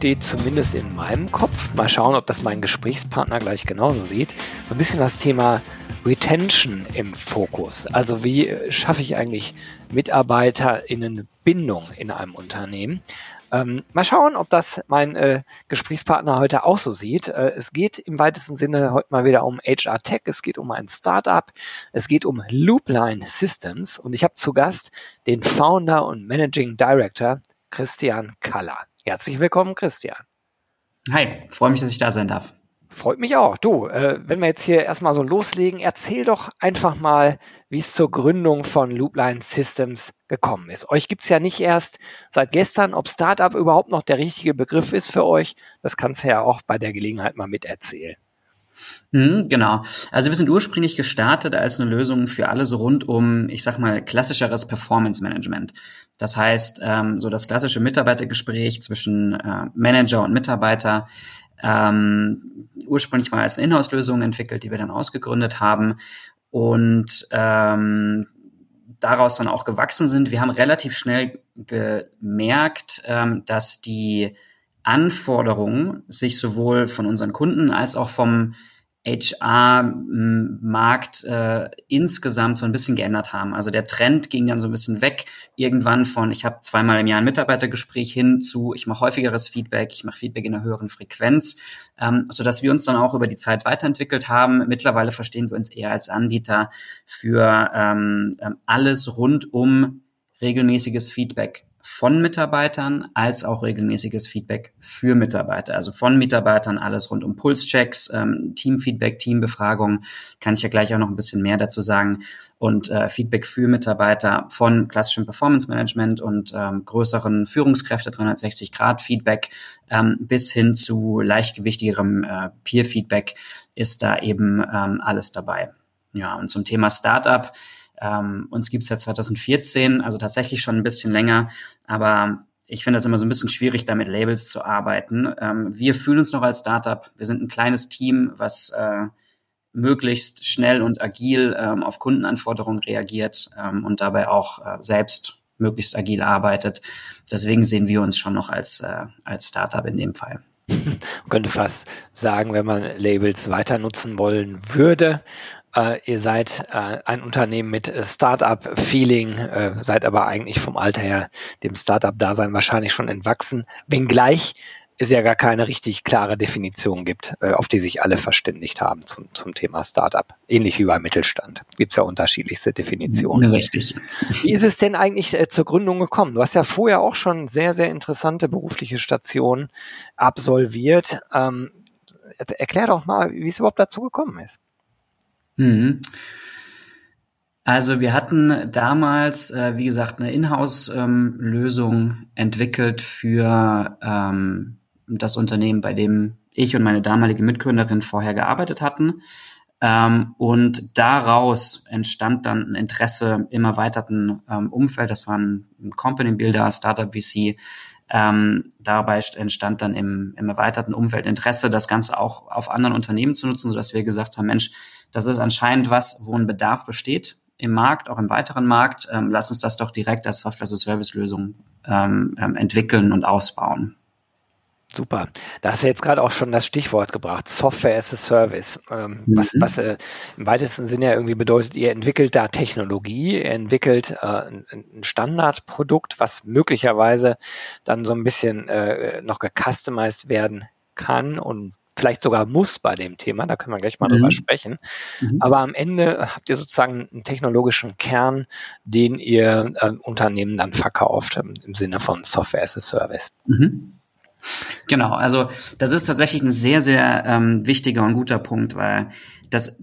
steht zumindest in meinem Kopf, mal schauen, ob das mein Gesprächspartner gleich genauso sieht, ein bisschen das Thema Retention im Fokus. Also wie schaffe ich eigentlich MitarbeiterInnen Bindung in einem Unternehmen? Ähm, mal schauen, ob das mein äh, Gesprächspartner heute auch so sieht. Äh, es geht im weitesten Sinne heute mal wieder um HR Tech, es geht um ein Startup, es geht um Loopline Systems und ich habe zu Gast den Founder und Managing Director Christian Kaller. Herzlich willkommen, Christian. Hi, freue mich, dass ich da sein darf. Freut mich auch. Du, äh, wenn wir jetzt hier erstmal so loslegen, erzähl doch einfach mal, wie es zur Gründung von Loopline Systems gekommen ist. Euch gibt's ja nicht erst seit gestern. Ob Startup überhaupt noch der richtige Begriff ist für euch, das kannst du ja auch bei der Gelegenheit mal miterzählen. Mhm, genau. Also wir sind ursprünglich gestartet als eine Lösung für alles rund um, ich sag mal, klassischeres Performance Management. Das heißt, ähm, so das klassische Mitarbeitergespräch zwischen äh, Manager und Mitarbeiter. Ähm, ursprünglich mal als eine Inhouse-Lösung entwickelt, die wir dann ausgegründet haben und ähm, daraus dann auch gewachsen sind. Wir haben relativ schnell gemerkt, ähm, dass die Anforderungen sich sowohl von unseren Kunden als auch vom HR-Markt äh, insgesamt so ein bisschen geändert haben. Also der Trend ging dann so ein bisschen weg irgendwann von, ich habe zweimal im Jahr ein Mitarbeitergespräch hin zu, ich mache häufigeres Feedback, ich mache Feedback in einer höheren Frequenz, ähm, so dass wir uns dann auch über die Zeit weiterentwickelt haben. Mittlerweile verstehen wir uns eher als Anbieter für ähm alles rund um regelmäßiges Feedback von Mitarbeitern als auch regelmäßiges Feedback für Mitarbeiter. Also von Mitarbeitern alles rund um Pulschecks, ähm, Teamfeedback, Teambefragung, kann ich ja gleich auch noch ein bisschen mehr dazu sagen. Und äh, Feedback für Mitarbeiter von klassischem Performance Management und ähm, größeren Führungskräfte 360 Grad Feedback ähm, bis hin zu leichtgewichtigerem äh, Peer Feedback ist da eben ähm, alles dabei. Ja, und zum Thema Startup ähm, uns gibt's ja 2014, also tatsächlich schon ein bisschen länger, aber ich finde das immer so ein bisschen schwierig, da mit Labels zu arbeiten. Ähm, wir fühlen uns noch als Startup. Wir sind ein kleines Team, was äh, möglichst schnell und agil ähm, auf Kundenanforderungen reagiert ähm, und dabei auch äh, selbst möglichst agil arbeitet. Deswegen sehen wir uns schon noch als, äh, als Startup in dem Fall. Man könnte fast sagen, wenn man Labels weiter nutzen wollen würde, äh, ihr seid äh, ein Unternehmen mit äh, Startup-Feeling, äh, seid aber eigentlich vom Alter her dem Startup-Dasein wahrscheinlich schon entwachsen, wenngleich es ja gar keine richtig klare Definition gibt, äh, auf die sich alle verständigt haben zum, zum Thema Startup. Ähnlich wie beim Mittelstand. Gibt's ja unterschiedlichste Definitionen. Richtig. Wie ist es denn eigentlich äh, zur Gründung gekommen? Du hast ja vorher auch schon sehr, sehr interessante berufliche Stationen absolviert. Ähm, erklär doch mal, wie es überhaupt dazu gekommen ist. Mhm. Also wir hatten damals, äh, wie gesagt, eine Inhouse-Lösung ähm, entwickelt für ähm, das Unternehmen, bei dem ich und meine damalige Mitgründerin vorher gearbeitet hatten. Ähm, und daraus entstand dann ein Interesse im erweiterten ähm, Umfeld. Das war ein Company Builder, Startup VC. Ähm, dabei entstand dann im, im erweiterten Umfeld Interesse, das Ganze auch auf anderen Unternehmen zu nutzen, sodass wir gesagt haben, Mensch, das ist anscheinend was, wo ein Bedarf besteht im Markt, auch im weiteren Markt. Ähm, lass uns das doch direkt als Software-as-a-Service-Lösung ähm, ähm, entwickeln und ausbauen. Super. Da hast du jetzt gerade auch schon das Stichwort gebracht, Software as a Service. Ähm, mhm. Was, was äh, im weitesten Sinne ja irgendwie bedeutet, ihr entwickelt da Technologie, ihr entwickelt äh, ein, ein Standardprodukt, was möglicherweise dann so ein bisschen äh, noch gecustomized werden kann und vielleicht sogar muss bei dem Thema, da können wir gleich mal mhm. drüber sprechen. Mhm. Aber am Ende habt ihr sozusagen einen technologischen Kern, den ihr äh, Unternehmen dann verkauft, ähm, im Sinne von Software as a Service. Mhm. Genau, also das ist tatsächlich ein sehr, sehr ähm, wichtiger und guter Punkt, weil das,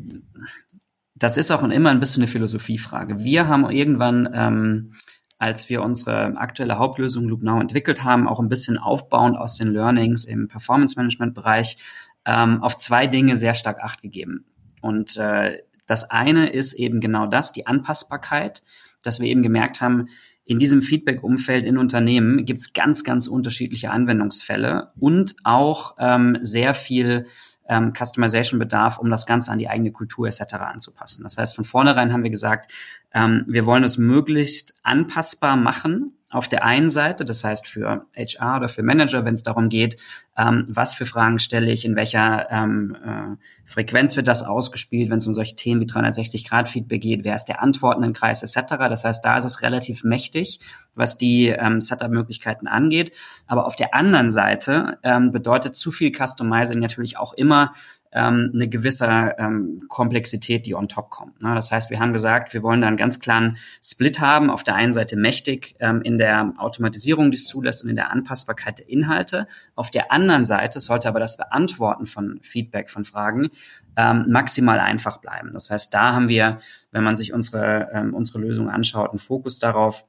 das ist auch immer ein bisschen eine Philosophiefrage. Wir haben irgendwann ähm, als wir unsere aktuelle Hauptlösung LoopNow entwickelt haben, auch ein bisschen aufbauend aus den Learnings im Performance Management Bereich, ähm, auf zwei Dinge sehr stark Acht gegeben. Und äh, das eine ist eben genau das, die Anpassbarkeit, dass wir eben gemerkt haben, in diesem Feedback-Umfeld in Unternehmen gibt es ganz, ganz unterschiedliche Anwendungsfälle und auch ähm, sehr viel ähm, Customization-Bedarf, um das Ganze an die eigene Kultur etc. anzupassen. Das heißt, von vornherein haben wir gesagt, ähm, wir wollen es möglichst anpassbar machen auf der einen Seite, das heißt für HR oder für Manager, wenn es darum geht, ähm, was für Fragen stelle ich, in welcher ähm, äh, Frequenz wird das ausgespielt, wenn es um solche Themen wie 360-Grad-Feedback geht, wer ist der Antwortenkreis etc. Das heißt, da ist es relativ mächtig, was die ähm, Setup-Möglichkeiten angeht. Aber auf der anderen Seite ähm, bedeutet zu viel Customizing natürlich auch immer ähm, eine gewisse ähm, Komplexität, die on top kommt. Ne? Das heißt, wir haben gesagt, wir wollen da einen ganz klaren Split haben. Auf der einen Seite mächtig ähm, in der Automatisierung, die es zulässt und in der Anpassbarkeit der Inhalte. Auf der anderen Seite sollte aber das Beantworten von Feedback, von Fragen ähm, maximal einfach bleiben. Das heißt, da haben wir, wenn man sich unsere, ähm, unsere Lösung anschaut, einen Fokus darauf,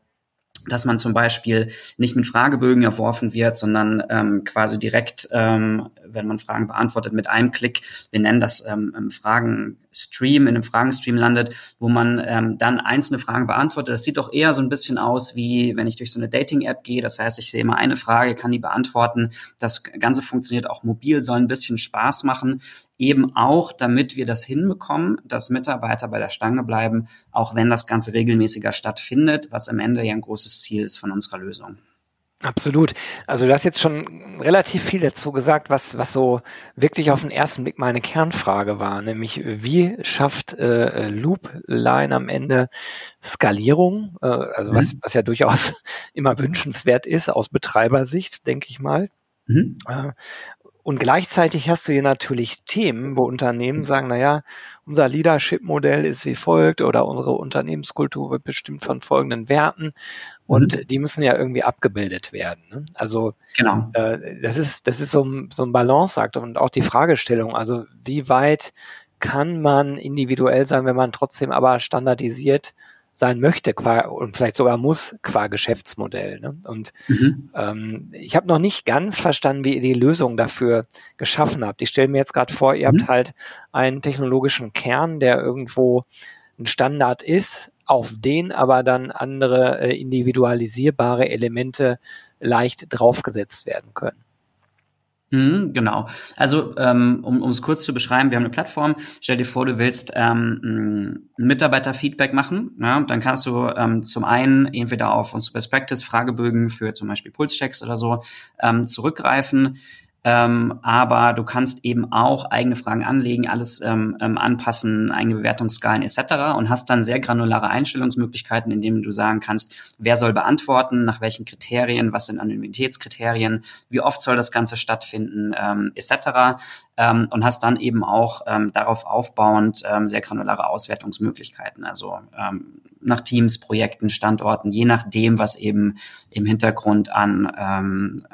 dass man zum Beispiel nicht mit Fragebögen erworfen wird, sondern ähm, quasi direkt, ähm, wenn man Fragen beantwortet, mit einem Klick, wir nennen das ähm, Fragen Stream, in einem Fragenstream landet, wo man ähm, dann einzelne Fragen beantwortet. Das sieht doch eher so ein bisschen aus, wie wenn ich durch so eine Dating-App gehe. Das heißt, ich sehe mal eine Frage, kann die beantworten. Das Ganze funktioniert auch mobil, soll ein bisschen Spaß machen. Eben auch, damit wir das hinbekommen, dass Mitarbeiter bei der Stange bleiben, auch wenn das Ganze regelmäßiger stattfindet, was am Ende ja ein großes Ziel ist von unserer Lösung. Absolut. Also du hast jetzt schon relativ viel dazu gesagt, was, was so wirklich auf den ersten Blick meine Kernfrage war, nämlich wie schafft äh, Loopline am Ende Skalierung, äh, also was, mhm. was ja durchaus immer wünschenswert ist aus Betreibersicht, denke ich mal. Mhm. Äh, und gleichzeitig hast du hier natürlich Themen, wo Unternehmen sagen, naja, unser Leadership-Modell ist wie folgt oder unsere Unternehmenskultur wird bestimmt von folgenden Werten und mhm. die müssen ja irgendwie abgebildet werden. Ne? Also genau. äh, das ist das ist so, ein so ein Balanceakt und auch die Fragestellung, also wie weit kann man individuell sein, wenn man trotzdem aber standardisiert sein möchte qua, und vielleicht sogar muss qua Geschäftsmodell. Ne? Und mhm. ähm, ich habe noch nicht ganz verstanden, wie ihr die Lösung dafür geschaffen habt. Ich stelle mir jetzt gerade vor, ihr mhm. habt halt einen technologischen Kern, der irgendwo ein Standard ist, auf den aber dann andere äh, individualisierbare Elemente leicht draufgesetzt werden können. Mhm, genau. Also ähm, um es kurz zu beschreiben, wir haben eine Plattform. Stell dir vor, du willst ähm, ein Mitarbeiterfeedback machen. Ja? Dann kannst du ähm, zum einen entweder auf unsere Best Practice Fragebögen für zum Beispiel Pulschecks oder so ähm, zurückgreifen. Ähm, aber du kannst eben auch eigene Fragen anlegen, alles ähm, ähm, anpassen, eigene Bewertungsskalen etc. und hast dann sehr granulare Einstellungsmöglichkeiten, indem du sagen kannst, wer soll beantworten, nach welchen Kriterien, was sind Anonymitätskriterien, wie oft soll das Ganze stattfinden ähm, etc. Ähm, und hast dann eben auch ähm, darauf aufbauend ähm, sehr granulare Auswertungsmöglichkeiten, also ähm, nach Teams, Projekten, Standorten, je nachdem, was eben im Hintergrund an ähm,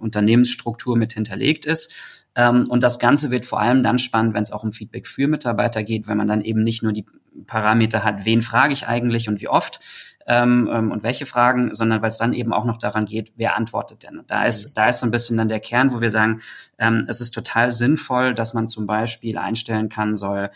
Unternehmensstruktur mit hinterlegt ist. Ähm, und das Ganze wird vor allem dann spannend, wenn es auch um Feedback für Mitarbeiter geht, wenn man dann eben nicht nur die Parameter hat, wen frage ich eigentlich und wie oft ähm, ähm und welche Fragen, sondern weil es dann eben auch noch daran geht, wer antwortet denn. Da ist, da ist so ein bisschen dann der Kern, wo wir sagen, ähm, es ist total sinnvoll, dass man zum Beispiel einstellen kann, soll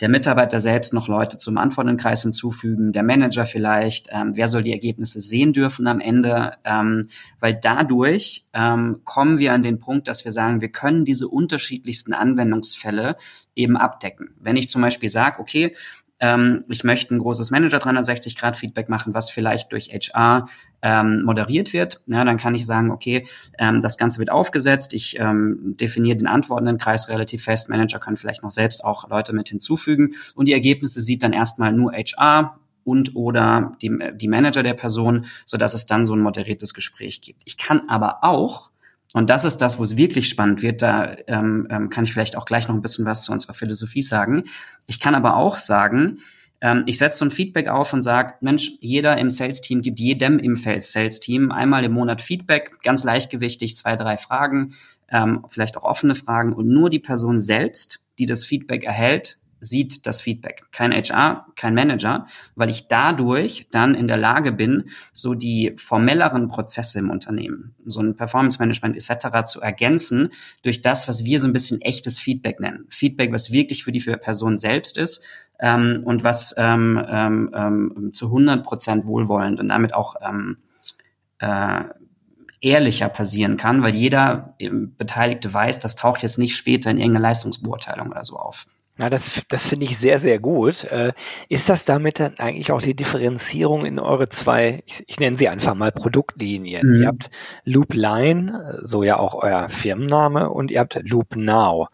der Mitarbeiter selbst noch Leute zum Antwortenkreis hinzufügen, der Manager vielleicht, ähm, wer soll die Ergebnisse sehen dürfen am Ende, ähm, weil dadurch ähm, kommen wir an den Punkt, dass wir sagen, wir können diese unterschiedlichsten Anwendungsfälle eben abdecken. Wenn ich zum Beispiel sage, okay, ähm, ich möchte ein großes Manager 360 Grad Feedback machen, was vielleicht durch HR ähm, moderiert wird. Ja, dann kann ich sagen, okay, ähm, das Ganze wird aufgesetzt. Ich ähm, definiere den antwortenden Kreis relativ fest. Manager können vielleicht noch selbst auch Leute mit hinzufügen und die Ergebnisse sieht dann erstmal nur HR und oder die, die Manager der Person, so dass es dann so ein moderiertes Gespräch gibt. Ich kann aber auch und das ist das, wo es wirklich spannend wird. Da ähm, ähm, kann ich vielleicht auch gleich noch ein bisschen was zu unserer Philosophie sagen. Ich kann aber auch sagen, ähm, ich setze so ein Feedback auf und sage, Mensch, jeder im Sales-Team gibt jedem im Sales-Team einmal im Monat Feedback, ganz leichtgewichtig, zwei, drei Fragen, ähm, vielleicht auch offene Fragen. Und nur die Person selbst, die das Feedback erhält, sieht das Feedback. Kein HR, kein Manager, weil ich dadurch dann in der Lage bin, so die formelleren Prozesse im Unternehmen, so ein Performance Management etc. zu ergänzen durch das, was wir so ein bisschen echtes Feedback nennen. Feedback, was wirklich für die Person selbst ist ähm, und was ähm, ähm, ähm zu 100 Prozent wohlwollend und damit auch ähm, äh, ehrlicher passieren kann, weil jeder Beteiligte weiß, das taucht jetzt nicht später in irgendeiner Leistungsbeurteilung oder so auf. Na, das, das finde ich sehr, sehr gut. Äh, ist das damit dann eigentlich auch die Differenzierung in eure zwei, ich, ich nenne sie einfach mal Produktlinien? Mhm. Ihr habt Loop Line, so ja auch euer Firmenname, und ihr habt Loop Now.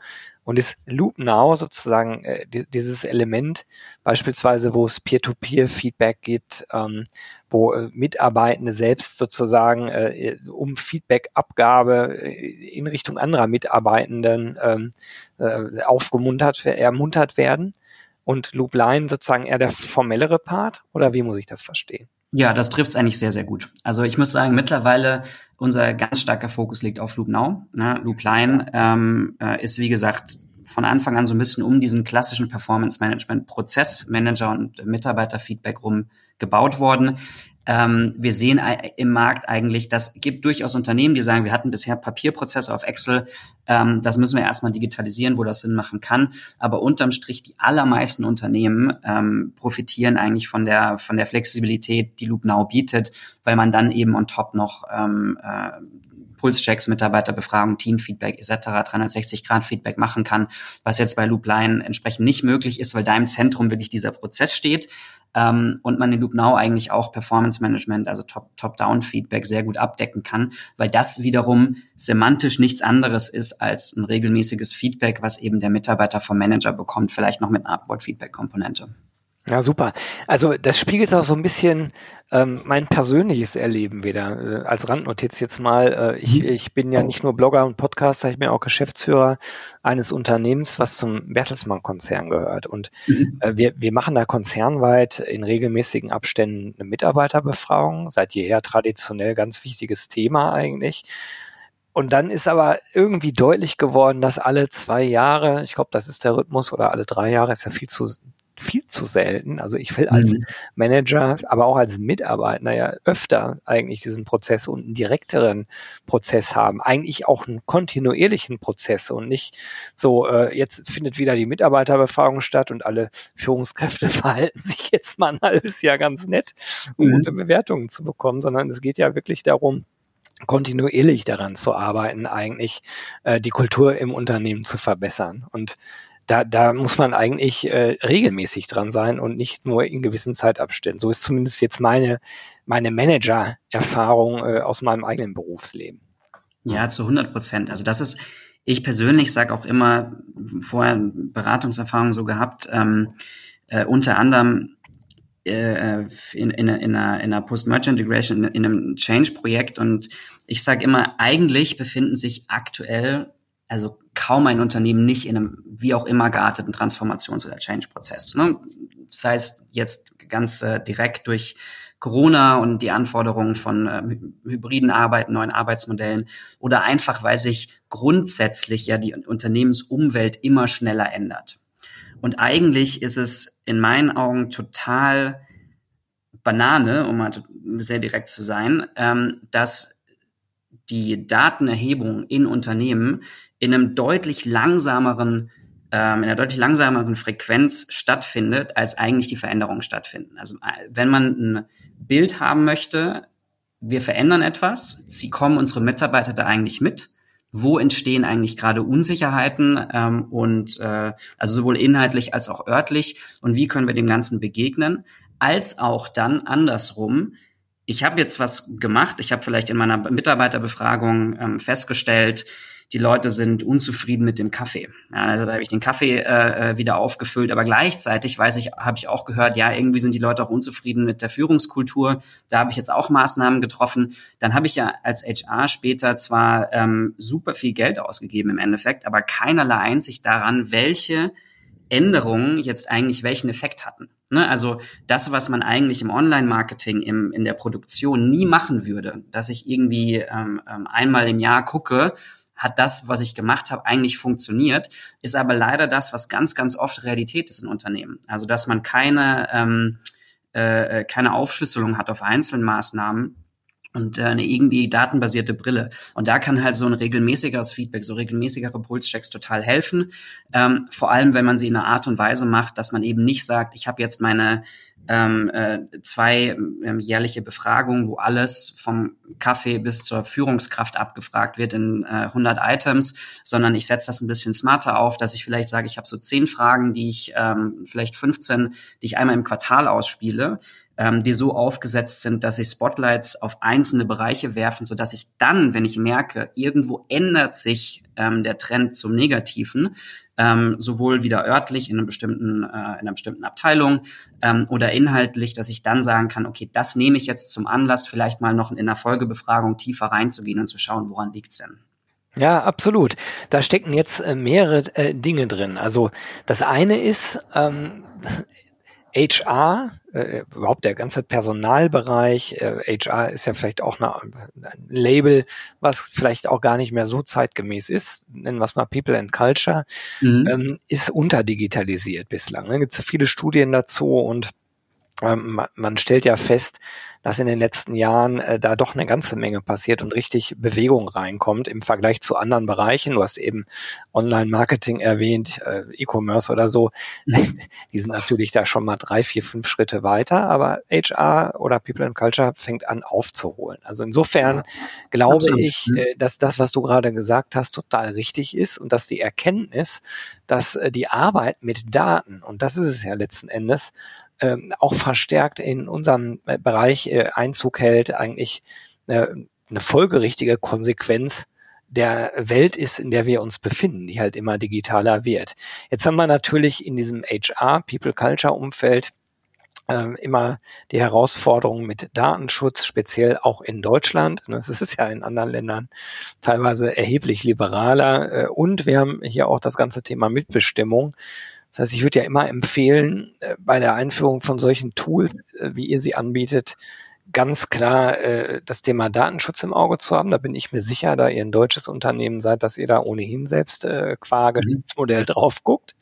Und ist Loop Now sozusagen äh, dieses Element, beispielsweise, wo es Peer-to-Peer-Feedback gibt, ähm, wo äh, Mitarbeitende selbst sozusagen äh, um Feedback-Abgabe äh, in Richtung anderer Mitarbeitenden ähm, äh, aufgemuntert, ermuntert werden. Und Loop Line sozusagen eher der formellere Part? Oder wie muss ich das verstehen? Ja, das trifft es eigentlich sehr, sehr gut. Also ich muss sagen, mittlerweile unser ganz starker Fokus liegt auf Loop Now. Ne? Loop Line ähm, äh, ist, wie gesagt, von Anfang an so ein bisschen um diesen klassischen Performance Management Prozess, Manager und Mitarbeiterfeedback rum gebaut worden. Ähm, wir sehen im Markt eigentlich, das gibt durchaus Unternehmen, die sagen, wir hatten bisher Papierprozesse auf Excel, ähm, das müssen wir erstmal digitalisieren, wo das Sinn machen kann. Aber unterm Strich, die allermeisten Unternehmen ähm, profitieren eigentlich von der, von der Flexibilität, die LoopNow bietet, weil man dann eben on top noch ähm, äh, Pulschecks, Mitarbeiterbefragung, Teamfeedback etc., 360-Grad-Feedback machen kann, was jetzt bei Loopline entsprechend nicht möglich ist, weil da im Zentrum wirklich dieser Prozess steht ähm, und man in LoopNow eigentlich auch Performance Management, also Top-Down-Feedback sehr gut abdecken kann, weil das wiederum semantisch nichts anderes ist als ein regelmäßiges Feedback, was eben der Mitarbeiter vom Manager bekommt, vielleicht noch mit einer Upward-Feedback-Komponente. Ja, super. Also das spiegelt auch so ein bisschen ähm, mein persönliches Erleben wieder. Äh, als Randnotiz jetzt mal, äh, ich, mhm. ich bin ja nicht nur Blogger und Podcaster, ich bin auch Geschäftsführer eines Unternehmens, was zum Bertelsmann-Konzern gehört. Und mhm. äh, wir, wir machen da konzernweit in regelmäßigen Abständen eine Mitarbeiterbefragung, seit jeher traditionell ganz wichtiges Thema eigentlich. Und dann ist aber irgendwie deutlich geworden, dass alle zwei Jahre, ich glaube, das ist der Rhythmus, oder alle drei Jahre ist ja viel zu viel zu selten. Also ich will als mhm. Manager, aber auch als Mitarbeiter ja öfter eigentlich diesen Prozess und einen direkteren Prozess haben. Eigentlich auch einen kontinuierlichen Prozess und nicht so, äh, jetzt findet wieder die Mitarbeiterbefragung statt und alle Führungskräfte verhalten sich jetzt mal ein halbes Jahr ganz nett, um mhm. gute Bewertungen zu bekommen, sondern es geht ja wirklich darum, kontinuierlich daran zu arbeiten, eigentlich äh, die Kultur im Unternehmen zu verbessern. Und da, da muss man eigentlich äh, regelmäßig dran sein und nicht nur in gewissen Zeitabständen. So ist zumindest jetzt meine, meine Manager-Erfahrung äh, aus meinem eigenen Berufsleben. Ja, zu 100 Prozent. Also das ist, ich persönlich sage auch immer, vorher Beratungserfahrung so gehabt, ähm, äh, unter anderem äh, in, in, in einer, in einer Post-Merge-Integration, in, in einem Change-Projekt und ich sage immer, eigentlich befinden sich aktuell also kaum ein Unternehmen nicht in einem wie auch immer gearteten Transformations- oder Change-Prozess. Ne? Das heißt jetzt ganz äh, direkt durch Corona und die Anforderungen von äh, hybriden Arbeiten, neuen Arbeitsmodellen oder einfach, weil sich grundsätzlich ja die Unternehmensumwelt immer schneller ändert. Und eigentlich ist es in meinen Augen total Banane, um mal sehr direkt zu sein, ähm, dass die Datenerhebung in Unternehmen in einem deutlich langsameren ähm, in einer deutlich langsameren Frequenz stattfindet, als eigentlich die Veränderungen stattfinden. Also äh, wenn man ein Bild haben möchte, wir verändern etwas, sie kommen unsere Mitarbeiter da eigentlich mit, wo entstehen eigentlich gerade Unsicherheiten ähm, und äh, also sowohl inhaltlich als auch örtlich und wie können wir dem Ganzen begegnen, als auch dann andersrum, ich habe jetzt was gemacht, ich habe vielleicht in meiner Mitarbeiterbefragung ähm, festgestellt, die Leute sind unzufrieden mit dem Kaffee. Ja, also habe ich den Kaffee äh, äh, wieder aufgefüllt, aber gleichzeitig weiß ich, habe ich auch gehört, ja, irgendwie sind die Leute auch unzufrieden mit der Führungskultur. Da habe ich jetzt auch Maßnahmen getroffen. Dann habe ich ja als HR später zwar ähm, super viel Geld ausgegeben im Endeffekt, aber keinerlei Einsicht daran, welche Änderungen jetzt eigentlich welchen Effekt hatten. Ne? Also das, was man eigentlich im Online-Marketing, im, in der Produktion nie machen würde, dass ich irgendwie ähm, ähm einmal im Jahr gucke, hat das, was ich gemacht habe, eigentlich funktioniert, ist aber leider das, was ganz, ganz oft Realität ist in Unternehmen. Also dass man keine, ähm, äh, keine Aufschlüsselung hat auf Einzelmaßnahmen, und äh, eine irgendwie datenbasierte Brille. Und da kann halt so ein regelmäßigeres Feedback, so regelmäßigere Pulschecks total helfen. Ähm, vor allem, wenn man sie in einer Art und Weise macht, dass man eben nicht sagt, ich habe jetzt meine ähm, äh, zwei ähm, jährliche Befragungen, wo alles vom Kaffee bis zur Führungskraft abgefragt wird in äh, 100 Items, sondern ich setze das ein bisschen smarter auf, dass ich vielleicht sage, ich habe so zehn Fragen, die ich ähm, vielleicht 15, die ich einmal im Quartal ausspiele ähm, die so aufgesetzt sind, dass sich Spotlights auf einzelne Bereiche werfen, so dass ich dann, wenn ich merke, irgendwo ändert sich ähm, der Trend zum Negativen, ähm, sowohl wieder örtlich in, einem bestimmten, äh, in einer bestimmten Abteilung ähm, oder inhaltlich, dass ich dann sagen kann, okay, das nehme ich jetzt zum Anlass, vielleicht mal noch in einer Folgebefragung tiefer reinzugehen und zu schauen, woran liegt's denn. Ja, absolut. Da stecken jetzt äh, mehrere äh, Dinge drin. Also das eine ist, ähm, HR, äh, überhaupt der ganze Personalbereich, äh, HR ist ja vielleicht auch eine, ein Label, was vielleicht auch gar nicht mehr so zeitgemäß ist, nennen wir es mal People and Culture, mhm. ähm, ist unterdigitalisiert bislang. Da ne? gibt es viele Studien dazu und ähm, man stellt ja fest, dass in den letzten Jahren äh, da doch eine ganze Menge passiert und richtig Bewegung reinkommt im Vergleich zu anderen Bereichen. Du hast eben Online-Marketing erwähnt, äh, E-Commerce oder so. Mhm. Die sind natürlich da schon mal drei, vier, fünf Schritte weiter, aber HR oder People and Culture fängt an aufzuholen. Also insofern glaube Absolut. ich, äh, dass das, was du gerade gesagt hast, total richtig ist und dass die Erkenntnis, dass äh, die Arbeit mit Daten, und das ist es ja letzten Endes, auch verstärkt in unserem äh, Bereich äh, Einzug hält, eigentlich äh, eine folgerichtige Konsequenz der Welt ist, in der wir uns befinden, die halt immer digitaler wird. Jetzt haben wir natürlich in diesem HR, People Culture Umfeld, äh, immer die Herausforderung mit Datenschutz, speziell auch in Deutschland. Das ist ja in anderen Ländern teilweise erheblich liberaler. Und wir haben hier auch das ganze Thema Mitbestimmung. Das heißt, ich würde ja immer empfehlen, äh, bei der Einführung von solchen Tools, äh, wie ihr sie anbietet, ganz klar äh, das Thema Datenschutz im Auge zu haben. Da bin ich mir sicher, da ihr ein deutsches Unternehmen seid, dass ihr da ohnehin selbst äh, qua mhm. Geschäftsmodell drauf guckt.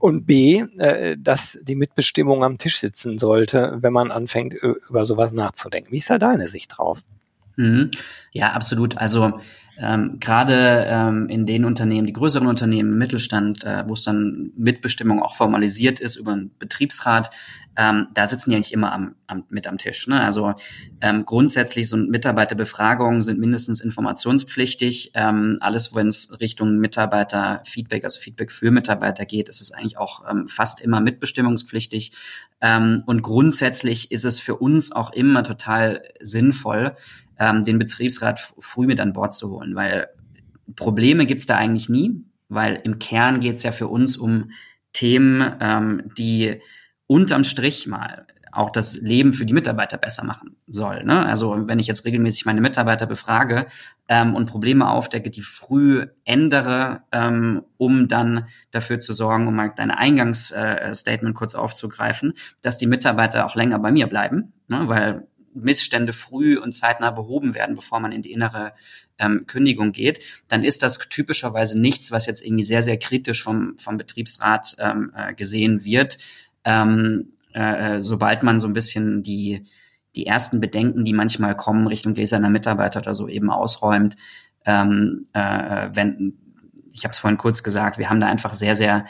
Und B, äh, dass die Mitbestimmung am Tisch sitzen sollte, wenn man anfängt, über sowas nachzudenken. Wie ist da deine Sicht drauf? Mhm. Ja, absolut. Also ähm, gerade ähm, in den Unternehmen, die größeren Unternehmen, Mittelstand, äh, wo es dann Mitbestimmung auch formalisiert ist über einen Betriebsrat, ähm, da sitzen die eigentlich immer am, am, mit am Tisch. Ne? Also ähm, grundsätzlich so Mitarbeiterbefragungen sind mindestens informationspflichtig. Ähm, alles, wenn es Richtung Mitarbeiterfeedback, also Feedback für Mitarbeiter geht, ist es eigentlich auch ähm, fast immer mitbestimmungspflichtig. Ähm, und grundsätzlich ist es für uns auch immer total sinnvoll, ähm, den Betriebsrat früh mit an Bord zu holen, weil Probleme gibt's da eigentlich nie, weil im Kern geht's ja für uns um Themen, ähm, die unterm Strich mal auch das Leben für die Mitarbeiter besser machen soll. Ne? Also wenn ich jetzt regelmäßig meine Mitarbeiter befrage ähm, und Probleme aufdecke, die früh ändere, ähm, um dann dafür zu sorgen, um mal deine Eingangsstatement äh, kurz aufzugreifen, dass die Mitarbeiter auch länger bei mir bleiben, ne? weil Missstände früh und zeitnah behoben werden, bevor man in die innere ähm, Kündigung geht, dann ist das typischerweise nichts, was jetzt irgendwie sehr, sehr kritisch vom, vom Betriebsrat ähm, äh, gesehen wird. Ähm, äh, äh sobald man so ein bisschen die, die ersten Bedenken, die manchmal kommen Richtung gläserner Mitarbeiter oder so eben ausräumt, ähm, äh, wenn, ich habe es vorhin kurz gesagt, wir haben da einfach sehr, sehr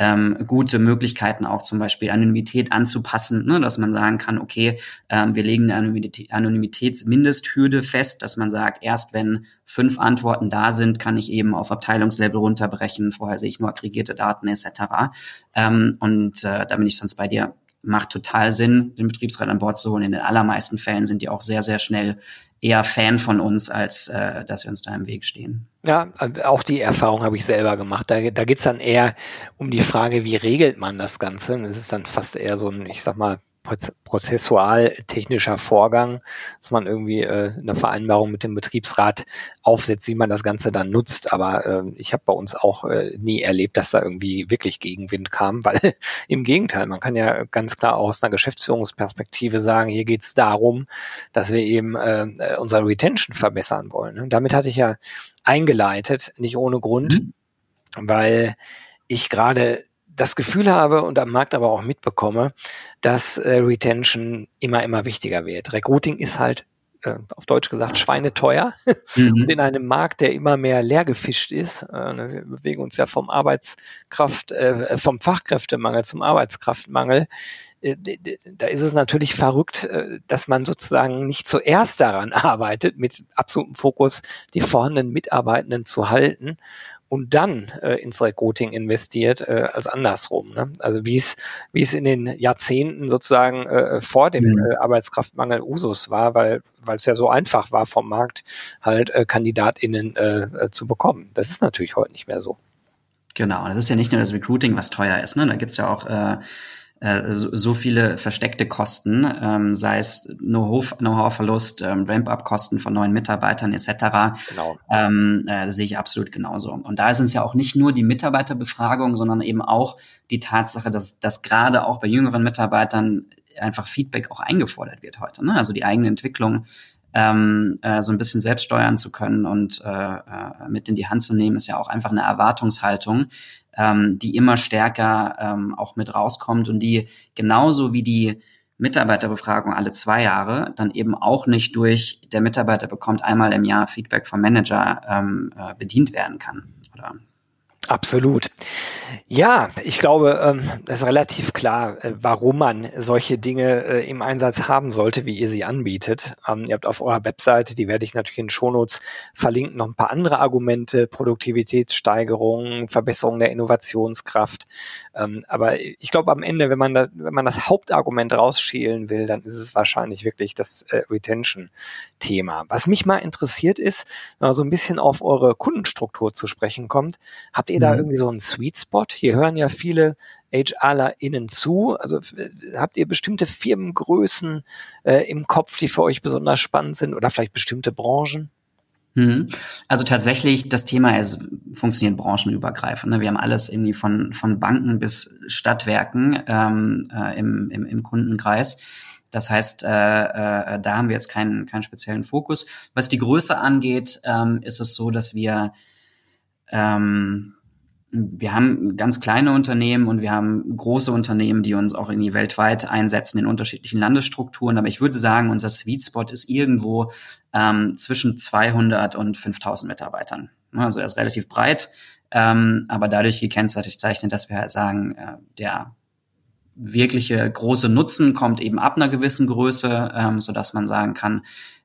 ähm, gute Möglichkeiten auch zum Beispiel Anonymität anzupassen, ne, dass man sagen kann, okay, ähm, wir legen eine Anonymitätsmindesthürde fest, dass man sagt, erst wenn fünf Antworten da sind, kann ich eben auf Abteilungslevel runterbrechen. Vorher sehe ich nur aggregierte Daten etc. Ähm, und äh, da bin ich sonst bei dir macht total Sinn, den Betriebsrat an Bord zu holen. In den allermeisten Fällen sind die auch sehr, sehr schnell eher Fan von uns, als äh, dass wir uns da im Weg stehen. Ja, auch die Erfahrung habe ich selber gemacht. Da, da geht's dann eher um die Frage, wie regelt man das Ganze. Das ist dann fast eher so ein, ich sag mal, prozessual-technischer Vorgang, dass man irgendwie äh, eine Vereinbarung mit dem Betriebsrat aufsetzt, wie man das Ganze dann nutzt. Aber äh, ich habe bei uns auch äh, nie erlebt, dass da irgendwie wirklich Gegenwind kam, weil im Gegenteil, man kann ja ganz klar auch aus einer Geschäftsführungsperspektive sagen, hier geht es darum, dass wir eben äh, unsere Retention verbessern wollen. Und damit hatte ich ja eingeleitet, nicht ohne Grund, mhm. weil ich gerade das Gefühl habe und am Markt aber auch mitbekomme, dass äh, Retention immer, immer wichtiger wird. Recruiting ist halt äh, auf Deutsch gesagt schweineteuer mhm. und in einem Markt, der immer mehr leer gefischt ist, äh, ne, wir bewegen uns ja vom Arbeitskraft, äh, vom Fachkräftemangel zum Arbeitskraftmangel, äh, da ist es natürlich verrückt, dass man sozusagen nicht zuerst daran arbeitet, mit absolutem Fokus die vorhandenen Mitarbeitenden zu halten und dann äh, ins Recruiting investiert äh, als andersrum. Ne? Also wie es wie es in den Jahrzehnten sozusagen äh, vor dem mhm. äh, Arbeitskraftmangel Usus war, weil weil es ja so einfach war vom Markt halt äh, Kandidatinnen äh, äh, zu bekommen. Das ist natürlich heute nicht mehr so. Genau, das ist ja nicht nur das Recruiting, was teuer ist. Ne? Da gibt's ja auch äh, äh, so, so viele versteckte Kosten, ähm, sei es Know-how-Verlust, ähm, Ramp-up-Kosten von neuen Mitarbeitern etc. Genau. Ähm, äh, sehe ich absolut genauso. Und da sind es ja auch nicht nur die Mitarbeiterbefragung, sondern eben auch die Tatsache, dass, dass gerade auch bei jüngeren Mitarbeitern einfach Feedback auch eingefordert wird heute. Ne? Also die eigene Entwicklung ähm, äh, so ein bisschen selbst steuern zu können und äh, äh, mit in die Hand zu nehmen, ist ja auch einfach eine Erwartungshaltung, ähm, die immer stärker ähm, auch mit rauskommt und die genauso wie die Mitarbeiterbefragung alle zwei Jahre dann eben auch nicht durch der Mitarbeiter bekommt einmal im Jahr Feedback vom Manager ähm, äh, bedient werden kann. Absolut. Ja, ich glaube, ähm, es ist relativ klar, äh, warum man solche Dinge äh, im Einsatz haben sollte, wie ihr sie anbietet. Ähm, ihr habt auf eurer Webseite, die werde ich natürlich in den Shownotes verlinken, noch ein paar andere Argumente, Produktivitätssteigerung, Verbesserung der Innovationskraft. Ähm, aber ich glaube, am Ende, wenn man, da, wenn man das Hauptargument rausschälen will, dann ist es wahrscheinlich wirklich das äh, Retention-Thema. Was mich mal interessiert ist, wenn man so ein bisschen auf eure Kundenstruktur zu sprechen kommt, habt ihr da mhm. irgendwie so einen Sweet Spot? Hier hören ja viele HRlerInnen zu. Also habt ihr bestimmte Firmengrößen äh, im Kopf, die für euch besonders spannend sind oder vielleicht bestimmte Branchen? Mhm. Also tatsächlich, das Thema ist, funktioniert branchenübergreifend. Ne? Wir haben alles irgendwie von, von Banken bis Stadtwerken ähm, äh, im, im, im Kundenkreis. Das heißt, äh, äh, da haben wir jetzt keinen, keinen speziellen Fokus. Was die Größe angeht, ähm, ist es so, dass wir ähm, wir haben ganz kleine Unternehmen und wir haben große Unternehmen, die uns auch irgendwie weltweit einsetzen in unterschiedlichen Landesstrukturen. Aber ich würde sagen, unser Sweet Spot ist irgendwo ähm, zwischen 200 und 5000 Mitarbeitern. Also er ist relativ breit, ähm, aber dadurch gekennzeichnet, dass wir halt sagen, äh, der wirkliche große Nutzen kommt eben ab einer gewissen Größe, ähm, so dass man sagen kann,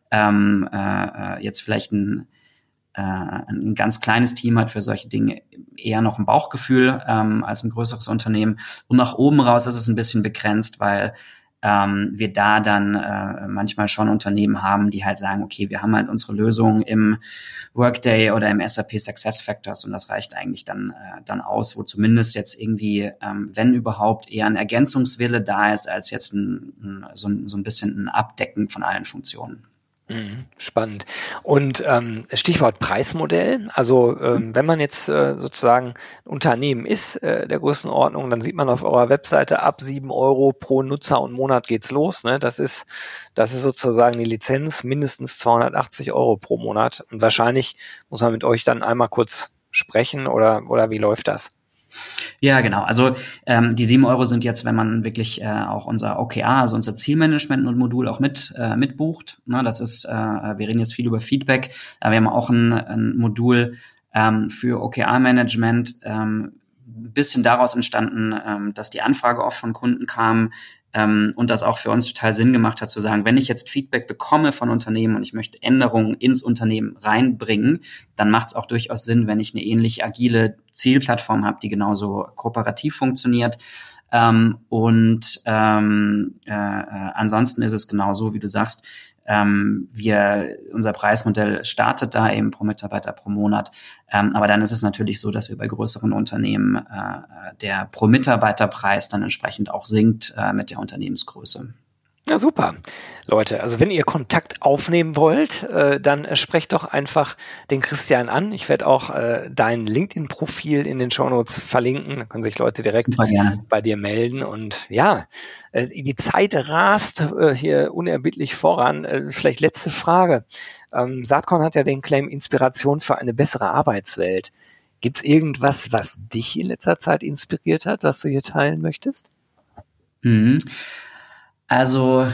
ähm, äh, äh jetzt vielleicht ein äh, ein ganz kleines Team hat für solche Dinge eher noch ein Bauchgefühl ähm, als ein größeres Unternehmen. Und nach oben raus ist es ein bisschen begrenzt, weil ähm, wir da dann äh, manchmal schon Unternehmen haben, die halt sagen, okay, wir haben halt unsere Lösung im Workday oder im SAP Success Factors und das reicht eigentlich dann, äh, dann aus, wo zumindest jetzt irgendwie, ähm, wenn überhaupt, eher ein Ergänzungswille da ist, als jetzt ein, ein, so, ein, so ein bisschen ein Abdecken von allen Funktionen. Mhm, spannend. Und ähm, Stichwort Preismodell. Also ähm, wenn man jetzt äh, sozusagen Unternehmen ist äh, der Größenordnung, dann sieht man auf eurer Webseite ab sieben Euro pro Nutzer und Monat geht's los. Ne? Das ist das ist sozusagen die Lizenz mindestens 280 Euro pro Monat. Und wahrscheinlich muss man mit euch dann einmal kurz sprechen oder oder wie läuft das? Ja, genau. Also ähm, die sieben Euro sind jetzt, wenn man wirklich äh, auch unser OKR, also unser Zielmanagement und Modul auch mit äh, mitbucht. Ne, das ist, äh, wir reden jetzt viel über Feedback, aber wir haben auch ein, ein Modul ähm, für OKR-Management. Ähm, bisschen daraus entstanden, ähm, dass die Anfrage oft von Kunden kam, ähm, und das auch für uns total Sinn gemacht hat zu sagen, wenn ich jetzt Feedback bekomme von Unternehmen und ich möchte Änderungen ins Unternehmen reinbringen, dann macht es auch durchaus Sinn, wenn ich eine ähnlich agile Zielplattform habe, die genauso kooperativ funktioniert. Ähm, und ähm, äh, äh, ansonsten ist es genau so, wie du sagst, Ähm, wir, unser Preismodell startet da eben pro Mitarbeiter pro Monat. Ähm, aber dann ist es natürlich so, dass wir bei größeren Unternehmen äh, der pro Mitarbeiterpreis dann entsprechend auch sinkt äh, mit der Unternehmensgröße. Ja, super. Leute, also wenn ihr Kontakt aufnehmen wollt, äh, dann äh, sprecht doch einfach den Christian an. Ich werde auch äh, dein LinkedIn-Profil in den Shownotes verlinken. Da können sich Leute direkt bei dir melden. Und ja, äh, die Zeit rast äh, hier unerbittlich voran. Äh, vielleicht letzte Frage. Ähm, Saatkorn hat ja den Claim Inspiration für eine bessere Arbeitswelt. Gibt's irgendwas, was dich in letzter Zeit inspiriert hat, was du hier teilen möchtest? Mhm. Also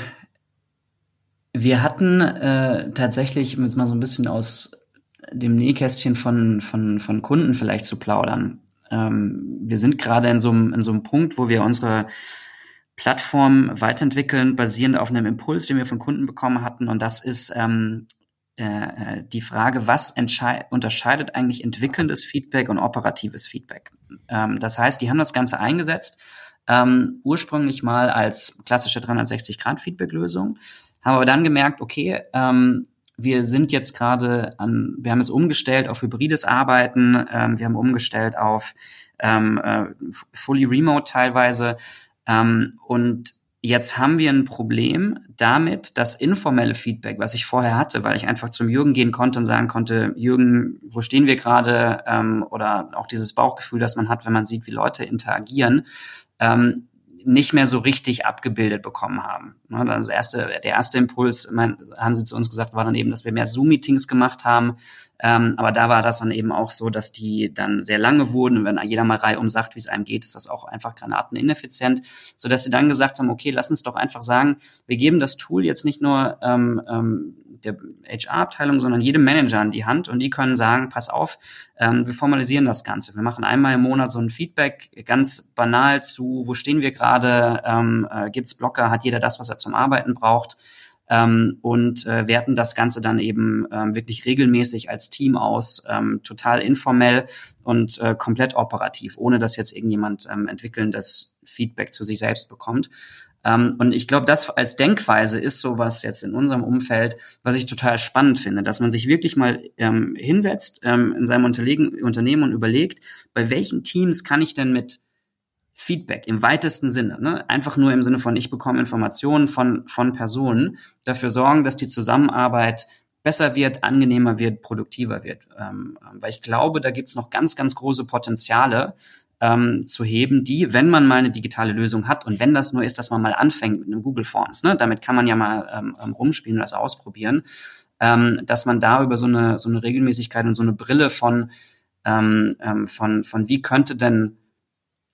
wir hatten äh, tatsächlich, um jetzt mal so ein bisschen aus dem Nähkästchen von, von, von Kunden vielleicht zu plaudern. Ähm, wir sind gerade in so, einem, in so einem Punkt, wo wir unsere Plattform weiterentwickeln, basierend auf einem Impuls, den wir von Kunden bekommen hatten. Und das ist ähm, äh, die Frage, was unterscheidet eigentlich entwickelndes Feedback und operatives Feedback? Ähm, das heißt, die haben das Ganze eingesetzt ähm, ursprünglich mal als klassische 360-Grad-Feedback-Lösung, haben aber dann gemerkt, okay, ähm, wir sind jetzt gerade an, wir haben es umgestellt auf hybrides Arbeiten, ähm, wir haben umgestellt auf ähm, äh, fully remote teilweise. Ähm, und jetzt haben wir ein Problem damit, das informelle Feedback, was ich vorher hatte, weil ich einfach zum Jürgen gehen konnte und sagen konnte, Jürgen, wo stehen wir gerade? Ähm, oder auch dieses Bauchgefühl, das man hat, wenn man sieht, wie Leute interagieren ähm, nicht mehr so richtig abgebildet bekommen haben. Ne, das erste, der erste Impuls, mein, haben sie zu uns gesagt, war dann eben, dass wir mehr Zoom-Meetings gemacht haben. Ähm, aber da war das dann eben auch so, dass die dann sehr lange wurden. Und wenn jeder mal reihum sagt, wie es einem geht, ist das auch einfach granatenineffizient. Sodass sie dann gesagt haben, okay, lass uns doch einfach sagen, wir geben das Tool jetzt nicht nur ähm, ähm, der HR-Abteilung, sondern jedem Manager an die Hand und die können sagen, pass auf, ähm, wir formalisieren das Ganze. Wir machen einmal im Monat so ein Feedback, ganz banal zu, wo stehen wir gerade, ähm, äh, gibt's Blocker, hat jeder das, was er zum Arbeiten braucht ähm, und äh, werten das Ganze dann eben ähm, wirklich regelmäßig als Team aus, ähm, total informell und äh, komplett operativ, ohne dass jetzt irgendjemand ähm, entwickelndes Feedback zu sich selbst bekommt. Ähm, und ich glaube, das als Denkweise ist sowas jetzt in unserem Umfeld, was ich total spannend finde, dass man sich wirklich mal ähm, hinsetzt ähm, in seinem Unterlegen, Unternehmen und überlegt, bei welchen Teams kann ich denn mit Feedback im weitesten Sinne, ne? einfach nur im Sinne von, ich bekomme Informationen von, von Personen, dafür sorgen, dass die Zusammenarbeit besser wird, angenehmer wird, produktiver wird. Ähm, weil ich glaube, da gibt's noch ganz, ganz große Potenziale, ähm, zu heben, die, wenn man mal eine digitale Lösung hat und wenn das nur ist, dass man mal anfängt mit einem Google Forms, ne, damit kann man ja mal ähm, ähm, rumspielen und das ausprobieren, ähm, dass man da über so eine, so eine Regelmäßigkeit und so eine Brille von, ähm, ähm, von, von wie könnte denn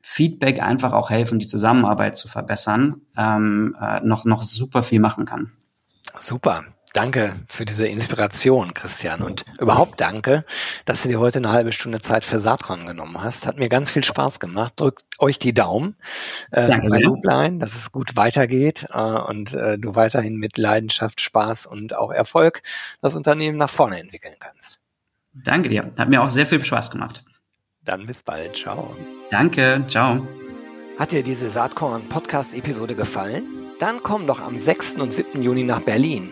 Feedback einfach auch helfen, die Zusammenarbeit zu verbessern, ähm, äh, noch, noch super viel machen kann. Super. Danke für diese Inspiration, Christian. Und überhaupt danke, dass du dir heute eine halbe Stunde Zeit für Saatkorn genommen hast. Hat mir ganz viel Spaß gemacht. Drückt euch die Daumen äh, danke bei Loopline, dass es gut weitergeht äh, und äh, du weiterhin mit Leidenschaft, Spaß und auch Erfolg das Unternehmen nach vorne entwickeln kannst. Danke dir. Hat mir auch sehr viel Spaß gemacht. Dann bis bald. Ciao. Danke. Ciao. Hat dir diese Saatkorn Podcast Episode gefallen? Dann komm doch am 6. und 7. Juni nach Berlin.